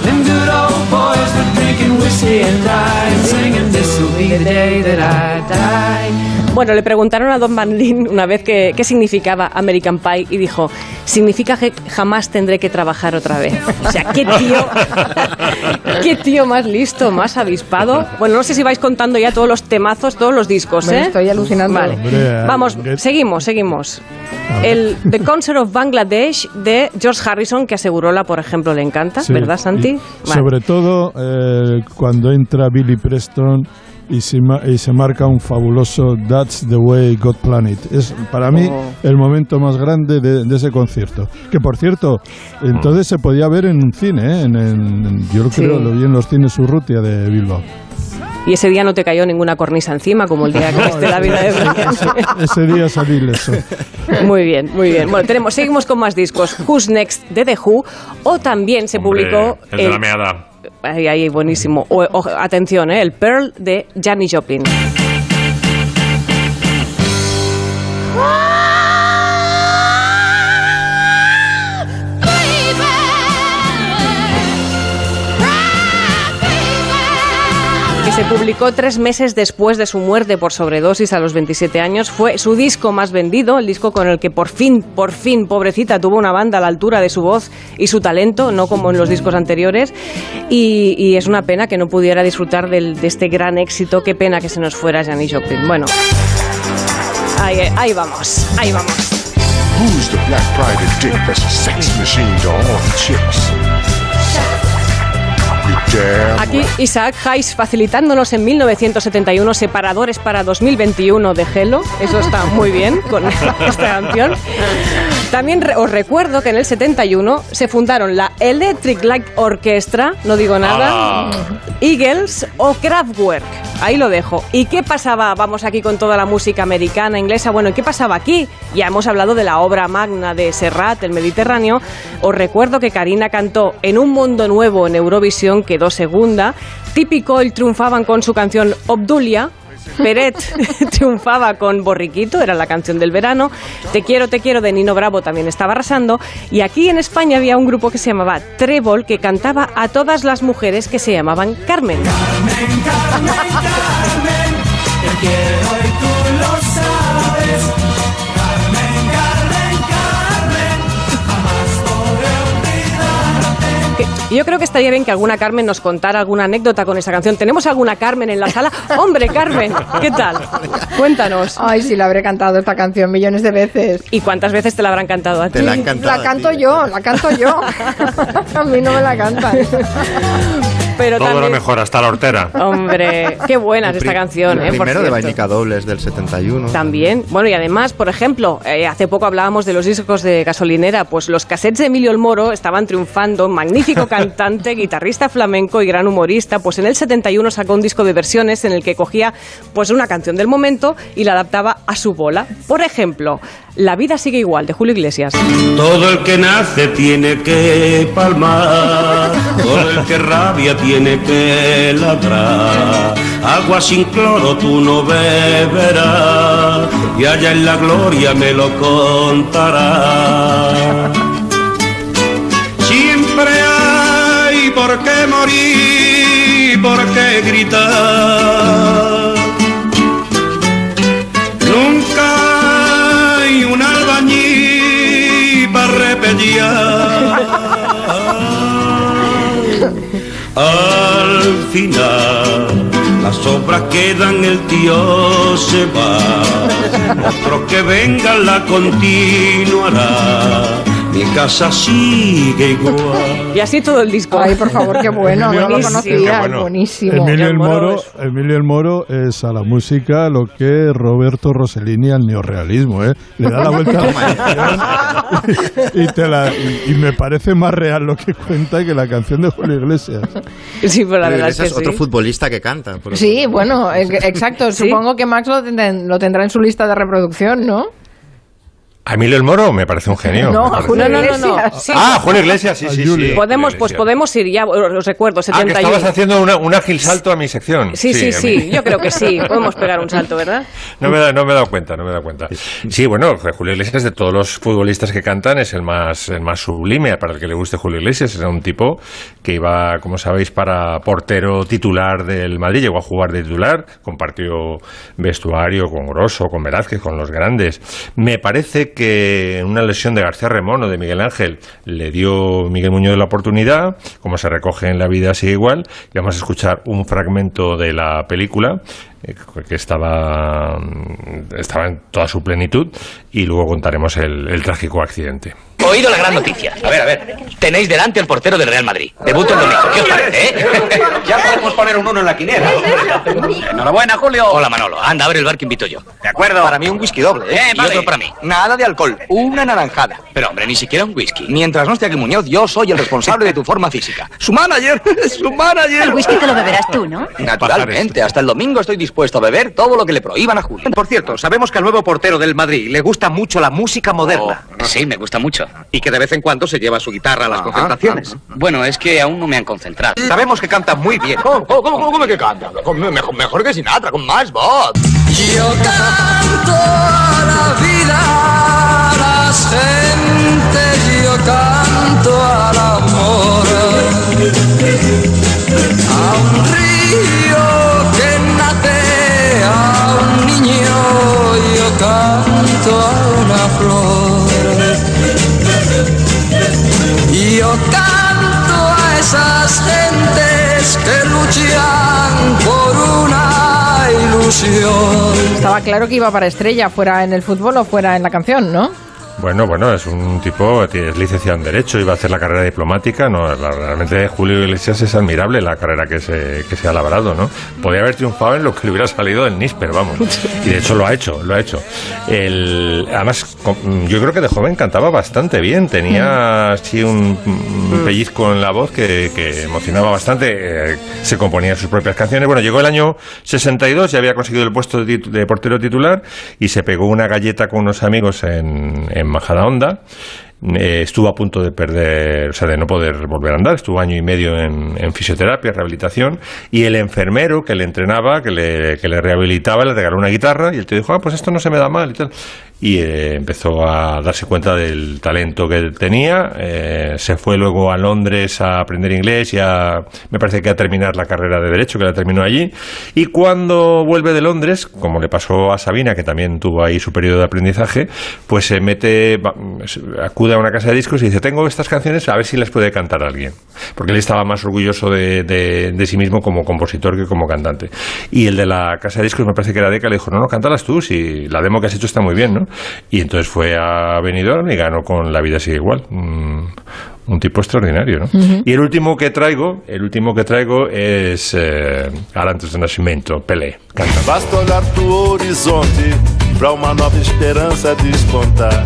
Them good old boys were drinking whiskey and rye and singing this'll be the day that I die. Bueno, le preguntaron a Don McLean una vez que- qué significaba American Pie y dijo, significa que jamás tendré que trabajar otra vez. O sea, qué tío, qué tío más listo, más avispado. Bueno, no sé si vais contando ya todos los temazos, todos los discos, Me ¿eh? estoy alucinando. Vale. Hombre, Vamos, eh, seguimos, seguimos. El The Concert of Bangladesh de George Harrison, que aseguróla, por ejemplo, le encanta, Sí. ¿verdad, Santi? Vale. Sobre todo eh, cuando entra Billy Preston y se, ma- y se marca un fabuloso That's the way God planned it. Es para mí Oh. el momento más grande de, de ese concierto. Que por cierto, entonces se podía ver en un cine, ¿eh? en, en- en- yo lo Sí. creo, lo vi en los cines Urrutia de Bilbao. Y ese día no te cayó ninguna cornisa encima, como el día que viste la vida de Brian. Ese día salí ileso. Muy bien, muy bien. Bueno, tenemos, seguimos con más discos. Who's Next de The Who, o también se publicó... el de la meada. Ahí, ahí, buenísimo. O- o- atención, ¿eh? el Pearl de Janis Joplin. Se publicó tres meses después de su muerte por sobredosis a los 27 años. Fue su disco más vendido, el disco con el que por fin, por fin, pobrecita, tuvo una banda a la altura de su voz y su talento, no como en los discos anteriores. Y, es una pena que no pudiera disfrutar de este gran éxito. Qué pena que se nos fuera Janis Joplin. Bueno, ahí, vamos, ahí vamos. Who's the black private dick? Aquí Isaac Hayes facilitándonos en 1971 separadores para 2021 de Hello. Eso está muy bien con esta canción. También os recuerdo que en el 71 se fundaron la Electric Light Orchestra, no digo nada, Eagles o Kraftwerk. Ahí lo dejo. ¿Y qué pasaba? Vamos aquí con toda la música americana, inglesa. Bueno, ¿y qué pasaba aquí? Ya hemos hablado de la obra magna de Serrat, el Mediterráneo. Os recuerdo que Karina cantó En un mundo nuevo en Eurovisión, quedó segunda. Típico, el triunfaban con su canción Obdulia. Peret triunfaba con Borriquito, era la canción del verano. Te quiero, te quiero de Nino Bravo también estaba arrasando. Y aquí en España había un grupo que se llamaba Trébol que cantaba a todas las mujeres que se llamaban Carmen. Te quiero y tú lo Que- Yo creo que estaría bien que alguna Carmen nos contara alguna anécdota con esa canción. ¿Tenemos alguna Carmen en la sala? Hombre, Carmen, ¿qué tal? Cuéntanos. Ay, sí, la habré cantado esta canción millones de veces. ¿Y cuántas veces te la habrán cantado a ti? Te la han cantado La canto yo, la canto yo. a mí no me la cantan. Pero Todo también- lo mejor, hasta la hortera. Hombre, qué buena es esta canción, El ¿eh? Por primero de. Vainica Dobles del 71. También, bueno, y además, por ejemplo, eh, hace poco hablábamos de los discos de gasolinera, pues los cassettes de Emilio el Moro estaban triunfando, magnífico cantante, guitarrista flamenco y gran humorista, pues en el 71 sacó un disco de versiones en el que cogía pues una canción del momento y la adaptaba a su bola. Por ejemplo, La vida sigue igual, de Julio Iglesias. Todo el que nace tiene que palmar, todo el que rabia tiene que ladrar. Agua sin cloro tú no beberás, y allá en la gloria me lo contarás. Siempre hay por qué morir, por qué gritar. Nunca Al final, las obras quedan, el tío se va. Otro que venga la continuará. Mi casa sigue igual. Y así todo el disco. Ay, por favor, qué bueno, no lo Buenísimo. conocía, es buenísimo. Emilio el Moro Moro, es- Emilio el Moro es a la música lo que Roberto Rossellini al neorrealismo, ¿eh? Le da la vuelta a la canción y, te la- y- y me parece más real lo que cuenta que la canción de Julio Iglesias. Sí, pero la Julio verdad es Iglesias, que sí. otro futbolista que canta. por Sí, bueno, exacto. Supongo que Max lo, tendrá- lo tendrá en su lista de reproducción, ¿no? A Emilio el Moro me parece un genio. No, a Julio No, no, no, no. Iglesias. Sí. Ah, Julio Iglesias, sí, sí, sí. Podemos, Julio pues podemos ir ya, os recuerdo, Ah, que 71. estabas haciendo una- un ágil salto a mi sección. Sí, sí, sí, Emilio. yo creo que sí, podemos pegar un salto, ¿verdad? No me, da- no me he dado cuenta, no me he dado cuenta. Sí, bueno, Julio Iglesias de todos los futbolistas que cantan es el más, el más sublime. Para el que le guste Julio Iglesias, era un tipo que iba, como sabéis, para portero titular del Madrid. Llegó a jugar de titular, compartió vestuario con Grosso, con Velázquez, con los grandes. Me parece que una lesión de García Remón o de Miguel Ángel le dio Miguel Muñoz la oportunidad, como se recoge en la vida sigue igual. Y vamos a escuchar un fragmento de la película que estaba, estaba en toda su plenitud y luego contaremos el, el trágico accidente. Oído la gran noticia. A ver, a ver. Tenéis delante al portero del Real Madrid. Debuta el domingo. ¿Qué os parece, eh? Ya podemos poner un uno en la quinera. Enhorabuena, Julio. Hola, Manolo. Anda, abre el bar que invito yo. De acuerdo. Para mí un whisky doble, ¿eh? y otro para mí. Nada de alcohol. Una naranjada. Pero, hombre, ni siquiera un whisky. Mientras no esté aquí Muñoz, yo soy el responsable de tu forma física. ¡Su manager! ¡Su manager! El whisky te lo beberás tú, ¿no? Naturalmente, hasta el domingo estoy dispuesto a beber todo lo que le prohíban a Julio. Por cierto, sabemos que al nuevo portero del Madrid le gusta mucho la música moderna. Oh, sí, me gusta mucho. Y que de vez en cuando se lleva su guitarra a las concentraciones. Bueno, es que aún no me han concentrado. Sabemos que canta muy bien. ¿Cómo, cómo, cómo, cómo que canta? Mejor, mejor que Sinatra, con más voz. Yo canto a la vida, a las gentes, yo canto Estaba claro que iba para estrella, fuera en el fútbol o fuera en la canción, ¿no? Bueno, bueno, es un tipo, es licenciado en Derecho, iba a hacer la carrera diplomática, no, la- realmente Julio Iglesias es admirable la carrera que se, que se ha labrado, ¿no? Podría haber triunfado en lo que le hubiera salido del NISPER, vamos. Y de hecho lo ha hecho, lo ha hecho. El, además, yo creo que de joven cantaba bastante bien, tenía así un, un pellizco en la voz que, que emocionaba bastante, eh, se componía sus propias canciones. Bueno, llegó el año 62, ya había conseguido el puesto de, de portero titular y se pegó una galleta con unos amigos en, en Majadahonda. Eh, estuvo a punto de perder, o sea, de no poder volver a andar. Estuvo año y medio en, en fisioterapia, rehabilitación. Y el enfermero que le entrenaba, que le, que le rehabilitaba, le regaló una guitarra. Y él te dijo, ah, pues esto no se me da mal y tal. Y eh, empezó a darse cuenta del talento que tenía. Eh, se fue luego a Londres a aprender inglés y a, me parece que a terminar la carrera de Derecho, que la terminó allí. Y cuando vuelve de Londres, como le pasó a Sabina, que también tuvo ahí su periodo de aprendizaje, pues se mete, va- acude a una casa de discos y dice, tengo estas canciones, a ver si las puede cantar alguien. Porque él estaba más orgulloso de, de- de sí mismo como compositor que como cantante. Y el de la casa de discos, me parece que era Deca, le dijo, no, no, cántalas tú, si la demo que has hecho está muy bien, ¿no? Y entonces fue a Benidorm y ganó con La vida sigue igual. Un, un tipo extraordinario, ¿no? Ujú. Y el último que traigo, el último que traigo es eh, Arantes de Nascimento, Pelé. Canta. Basta olhar pro horizonte pra uma nova esperança despontar.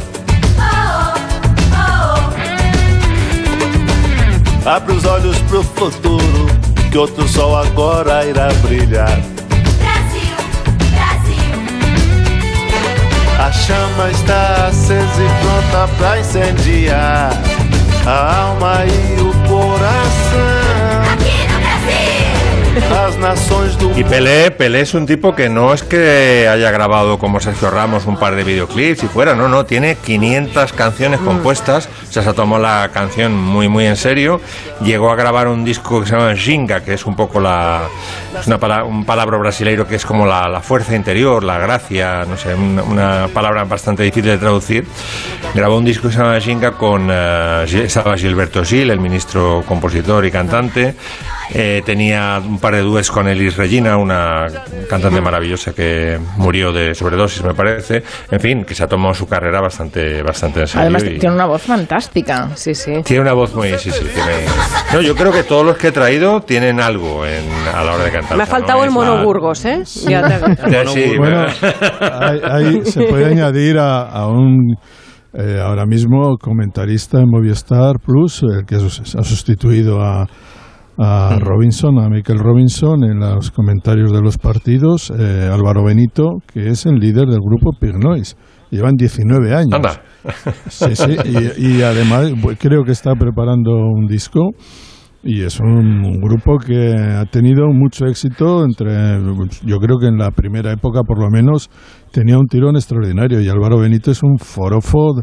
Abre os olhos pro futuro, que outro sol agora irá brilhar. A chama está acesa e pronta pra incendiar a alma e o coração. As nações do Y Pelé, Pelé es un tipo que no es que haya grabado como Sergio Ramos un par de videoclips y fuera, no, no, tiene 500 canciones compuestas, o sea, se ha tomado la canción muy, muy en serio, llegó a grabar un disco que se llama Ginga, que es un poco la, es una pala- un palabra brasileiro que es como la, la fuerza interior, la gracia, no sé, una, una palabra bastante difícil de traducir. Grabó un disco que se llama Ginga con, estaba Gilberto Gil, el ministro compositor y cantante, eh, tenía un par de dúos con Elis Regina, una cantante maravillosa que murió de sobredosis, me parece. En fin, que se ha tomado su carrera bastante, bastante en serio. Además, y- tiene una voz fantástica. Sí, sí. tiene una voz muy... Sí, sí, tiene... No, yo creo que todos los que he traído tienen algo en, a la hora de cantar. Me ha faltado el mono Burgos, ¿eh? Ya te- sí, Bueno, se puede añadir a, a un eh, ahora mismo comentarista en Movistar Plus, el que ha sustituido a, a Robinson, a Michael Robinson en los comentarios de los partidos, eh, Álvaro Benito, que es el líder del grupo Pig Noise. Llevan 19 años. Anda. Sí, sí, y, y además bu- creo que está preparando un disco y es un, un grupo que ha tenido mucho éxito entre, yo creo que en la primera época por lo menos tenía un tirón extraordinario y Álvaro Benito es un forofo,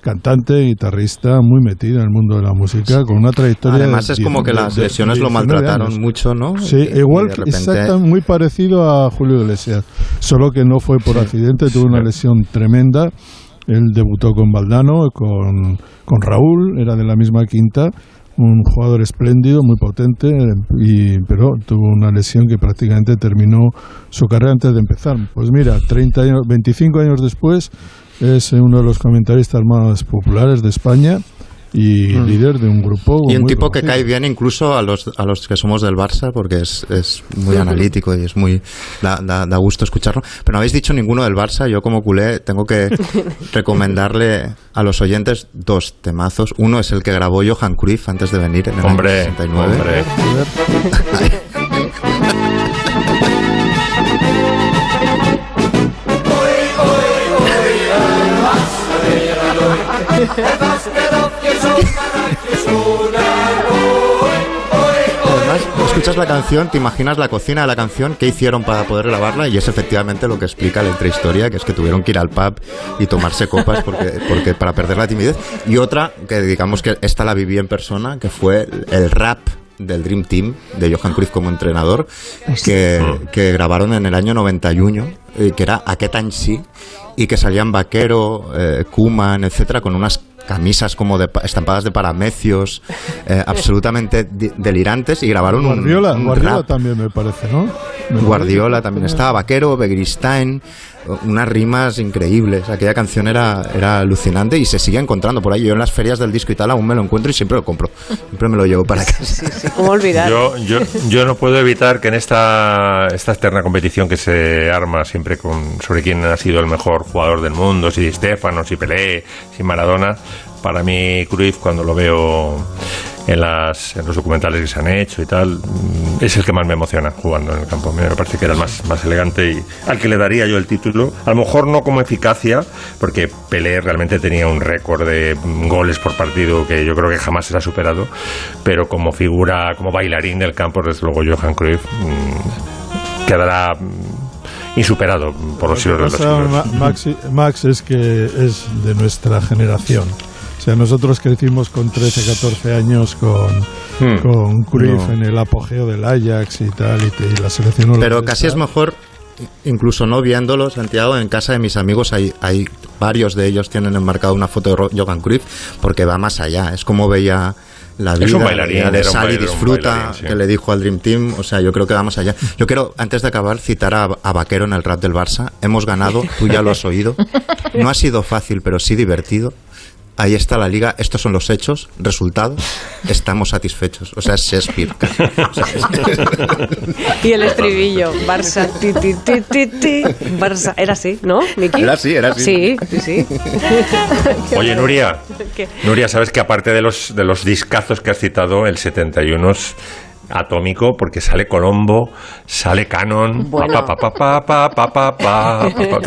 cantante, guitarrista muy metido en el mundo de la música con una trayectoria Además de es como que de- las lesiones de lo 19 maltrataron mucho, ¿no? Sí, Y- y igual que repente- exacta- muy parecido a Julio Iglesias, solo que no fue por accidente, tuvo una lesión tremenda. Él debutó con Valdano, con, con Raúl, era de la misma quinta, un jugador espléndido, muy potente, y, pero tuvo una lesión que prácticamente terminó su carrera antes de empezar. Pues mira, 30 años, 25 años después es uno de los comentaristas más populares de España y Mm. líder de un grupo. Y un tipo que cae bien incluso a los, a los que somos del Barça, porque es, es muy analítico y es muy da, da, da gusto escucharlo. Pero no habéis dicho ninguno del Barça. Yo como culé tengo que recomendarle a los oyentes dos temazos. Uno es el que grabó Johan Cruyff antes de venir en el Hombre, año 69. hombre. Además, escuchas la canción, te imaginas la cocina de la canción, qué hicieron para poder grabarla y es efectivamente lo que explica la intrahistoria, que es que tuvieron que ir al pub y tomarse copas porque, porque para perder la timidez. Y otra, que digamos que esta la viví en persona, que fue el rap del Dream Team de Johan Cruyff como entrenador que, que grabaron en el año 91 eh, que era Aquest any sí y que salían Vaquero, eh, Kuman, etcétera con unas camisas como de pa- estampadas de paramecios eh, absolutamente delirantes y grabaron un, Guardiola, un Guardiola rap también me parece, ¿no? Guardiola también estaba, Vaquero, Begristein, unas rimas increíbles. Aquella canción era, era alucinante y se sigue encontrando por ahí. Yo en las ferias del disco y tal aún me lo encuentro y siempre lo compro. Siempre me lo llevo para casa. ¿Cómo olvidar? Yo, yo, yo no puedo evitar que en esta, esta externa competición que se arma siempre con, sobre quién ha sido el mejor jugador del mundo, si Di Stefano, si Pelé, si Maradona, para mí Cruyff cuando lo veo en, las, en los documentales que se han hecho y tal, mm, es el que más me emociona jugando en el campo. Me parece que era el más, más elegante y al que le daría yo el título. A lo mejor no como eficacia, porque Pelé realmente tenía un récord de goles por partido que yo creo que jamás será superado, pero como figura, como bailarín del campo, desde luego Johan Cruyff mm, quedará mm, insuperado por los siglos de los siglos. Ma- Max, Max es que es de nuestra generación. O sea, nosotros crecimos con 13, 14 años con, Hmm. con Cruyff No. en el apogeo del Ajax y tal, y, y la selección Pero casi es mejor, incluso no viéndolo, Santiago, en casa de mis amigos hay, hay varios de ellos tienen enmarcado una foto de Johan Cruyff porque va más allá. Es como veía la vida Es un bailarín, de era un sal y bail- un disfruta bailarín, sí. que le dijo al Dream Team. O sea, yo creo que va más allá. Yo quiero, antes de acabar, citar a, a Vaquero en el rap del Barça. Hemos ganado, tú ya lo has oído. No ha sido fácil, pero sí divertido. Ahí está la liga, estos son los hechos, resultados, estamos satisfechos. O sea, es Shakespeare. casi. O sea, es- Y el estribillo, Barça, ti, ti, ti, ti, ti, Barça. Era así, ¿no, Miki? Era así, era así. Sí, sí, sí. Oye, Nuria, ¿Qué? Nuria, sabes que aparte de los, de los discazos que has citado, el 71 es atómico porque sale Colombo, sale Canon, ¿te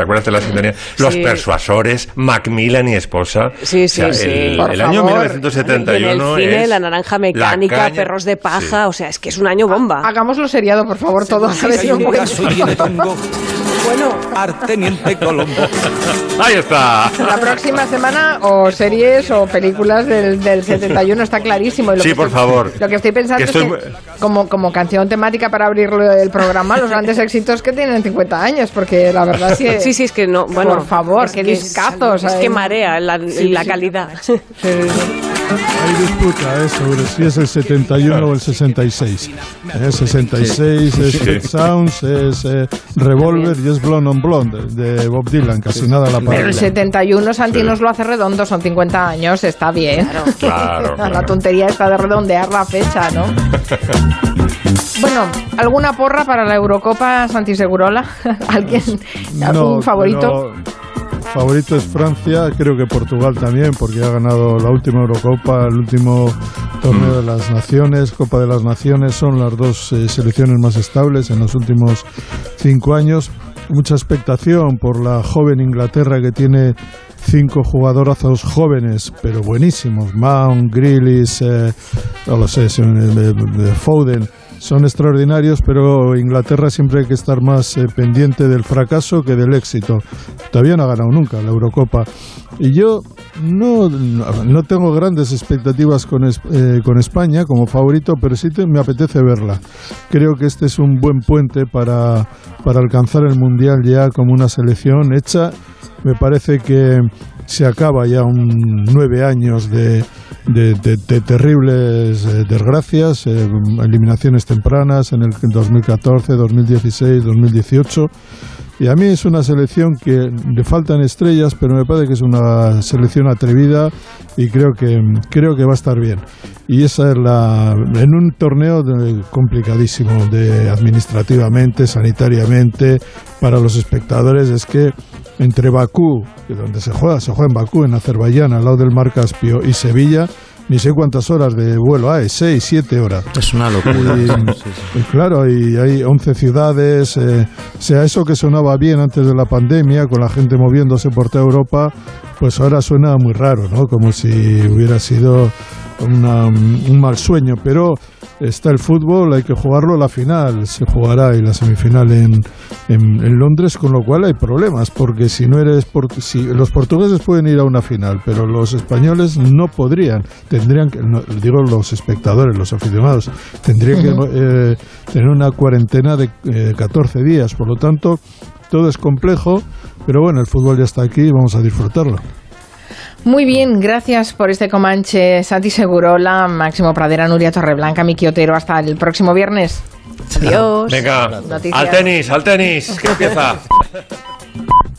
acuerdas de? Los persuasores, Macmillan y esposa. Sí, sí, sí. El, Por el favor. año 1971 y en el cine, es la naranja mecánica, perros de paja, o sea, es que es un año bomba. Hagámoslo seriado, por favor, todos. Bueno, Arteniente Colombo. Ahí está. La próxima semana o series o películas del, del 71 está clarísimo. Y lo Sí, que por estoy- favor. Lo que estoy pensando Que estoy es que como, como canción temática para abrir el programa, los grandes éxitos que tienen 50 años, porque la verdad es que... Sí, sí, es que no, bueno, por favor, es qué discazos. Es que marea la, Sí, la sí. calidad. Hay disputa eh, sobre si es el 71 o el 66. Eh, 66 es Sí. Sounds, es eh, Revolver y es Blonde on Blonde de Bob Dylan, casi nada la Pero el paralela. 71 Santi nos lo hace redondo, son 50 años, está bien. Claro, La claro. tontería está de redondear la fecha, ¿no? Bueno, ¿alguna porra para la Eurocopa Santi Segurola? ¿Alguien? ¿Algún No, favorito? pero Favorito es Francia, creo que Portugal también, porque ha ganado la última Eurocopa, el último torneo de las Naciones, Copa de las Naciones, son las dos eh, selecciones más estables en los últimos cinco años. Mucha expectación por la joven Inglaterra que tiene cinco jugadorazos jóvenes, pero buenísimos, Mount, Grealish, eh, no lo sé, Foden, son extraordinarios, pero Inglaterra siempre hay que estar más eh, pendiente del fracaso que del éxito. Todavía no ha ganado nunca la Eurocopa. Y yo no, no tengo grandes expectativas con, eh, con España como favorito, pero sí te- me apetece verla. Creo que este es un buen puente para, para alcanzar el Mundial ya como una selección hecha. Me parece que se acaba ya un nueve años de, de- terribles eh, desgracias, eh, eliminaciones tempranas en el 2014, 2016, 2018. Y a mí es una selección que le faltan estrellas, pero me parece que es una selección atrevida y creo que creo que va a estar bien. Y esa es la en un torneo complicadísimo de administrativamente, sanitariamente para los espectadores es que entre Bakú, donde se juega, se juega en Bakú, en Azerbaiyán, al lado del mar Caspio, y Sevilla, ni sé cuántas horas de vuelo hay, seis, siete horas. Es una locura. Y, y claro, y hay 11 ciudades, eh, o sea, eso que sonaba bien antes de la pandemia, con la gente moviéndose por toda Europa, pues ahora suena muy raro, ¿no? Como si hubiera sido una- un mal sueño, pero está el fútbol, hay que jugarlo, la final se jugará y la semifinal en, en, en Londres, con lo cual hay problemas, porque si no eres, por, si los portugueses pueden ir a una final, pero los españoles no podrían, tendrían que, no, digo los espectadores, los aficionados, tendrían que eh, tener una cuarentena de eh, 14 días, por lo tanto, todo es complejo, pero bueno, el fútbol ya está aquí y vamos a disfrutarlo. Muy bien, gracias por este Comanche, Santi Segurola, Máximo Pradera, Nuria Torreblanca, Miki Otero. Hasta el próximo viernes. Adiós. Venga, Noticias. al tenis, al tenis, que empieza.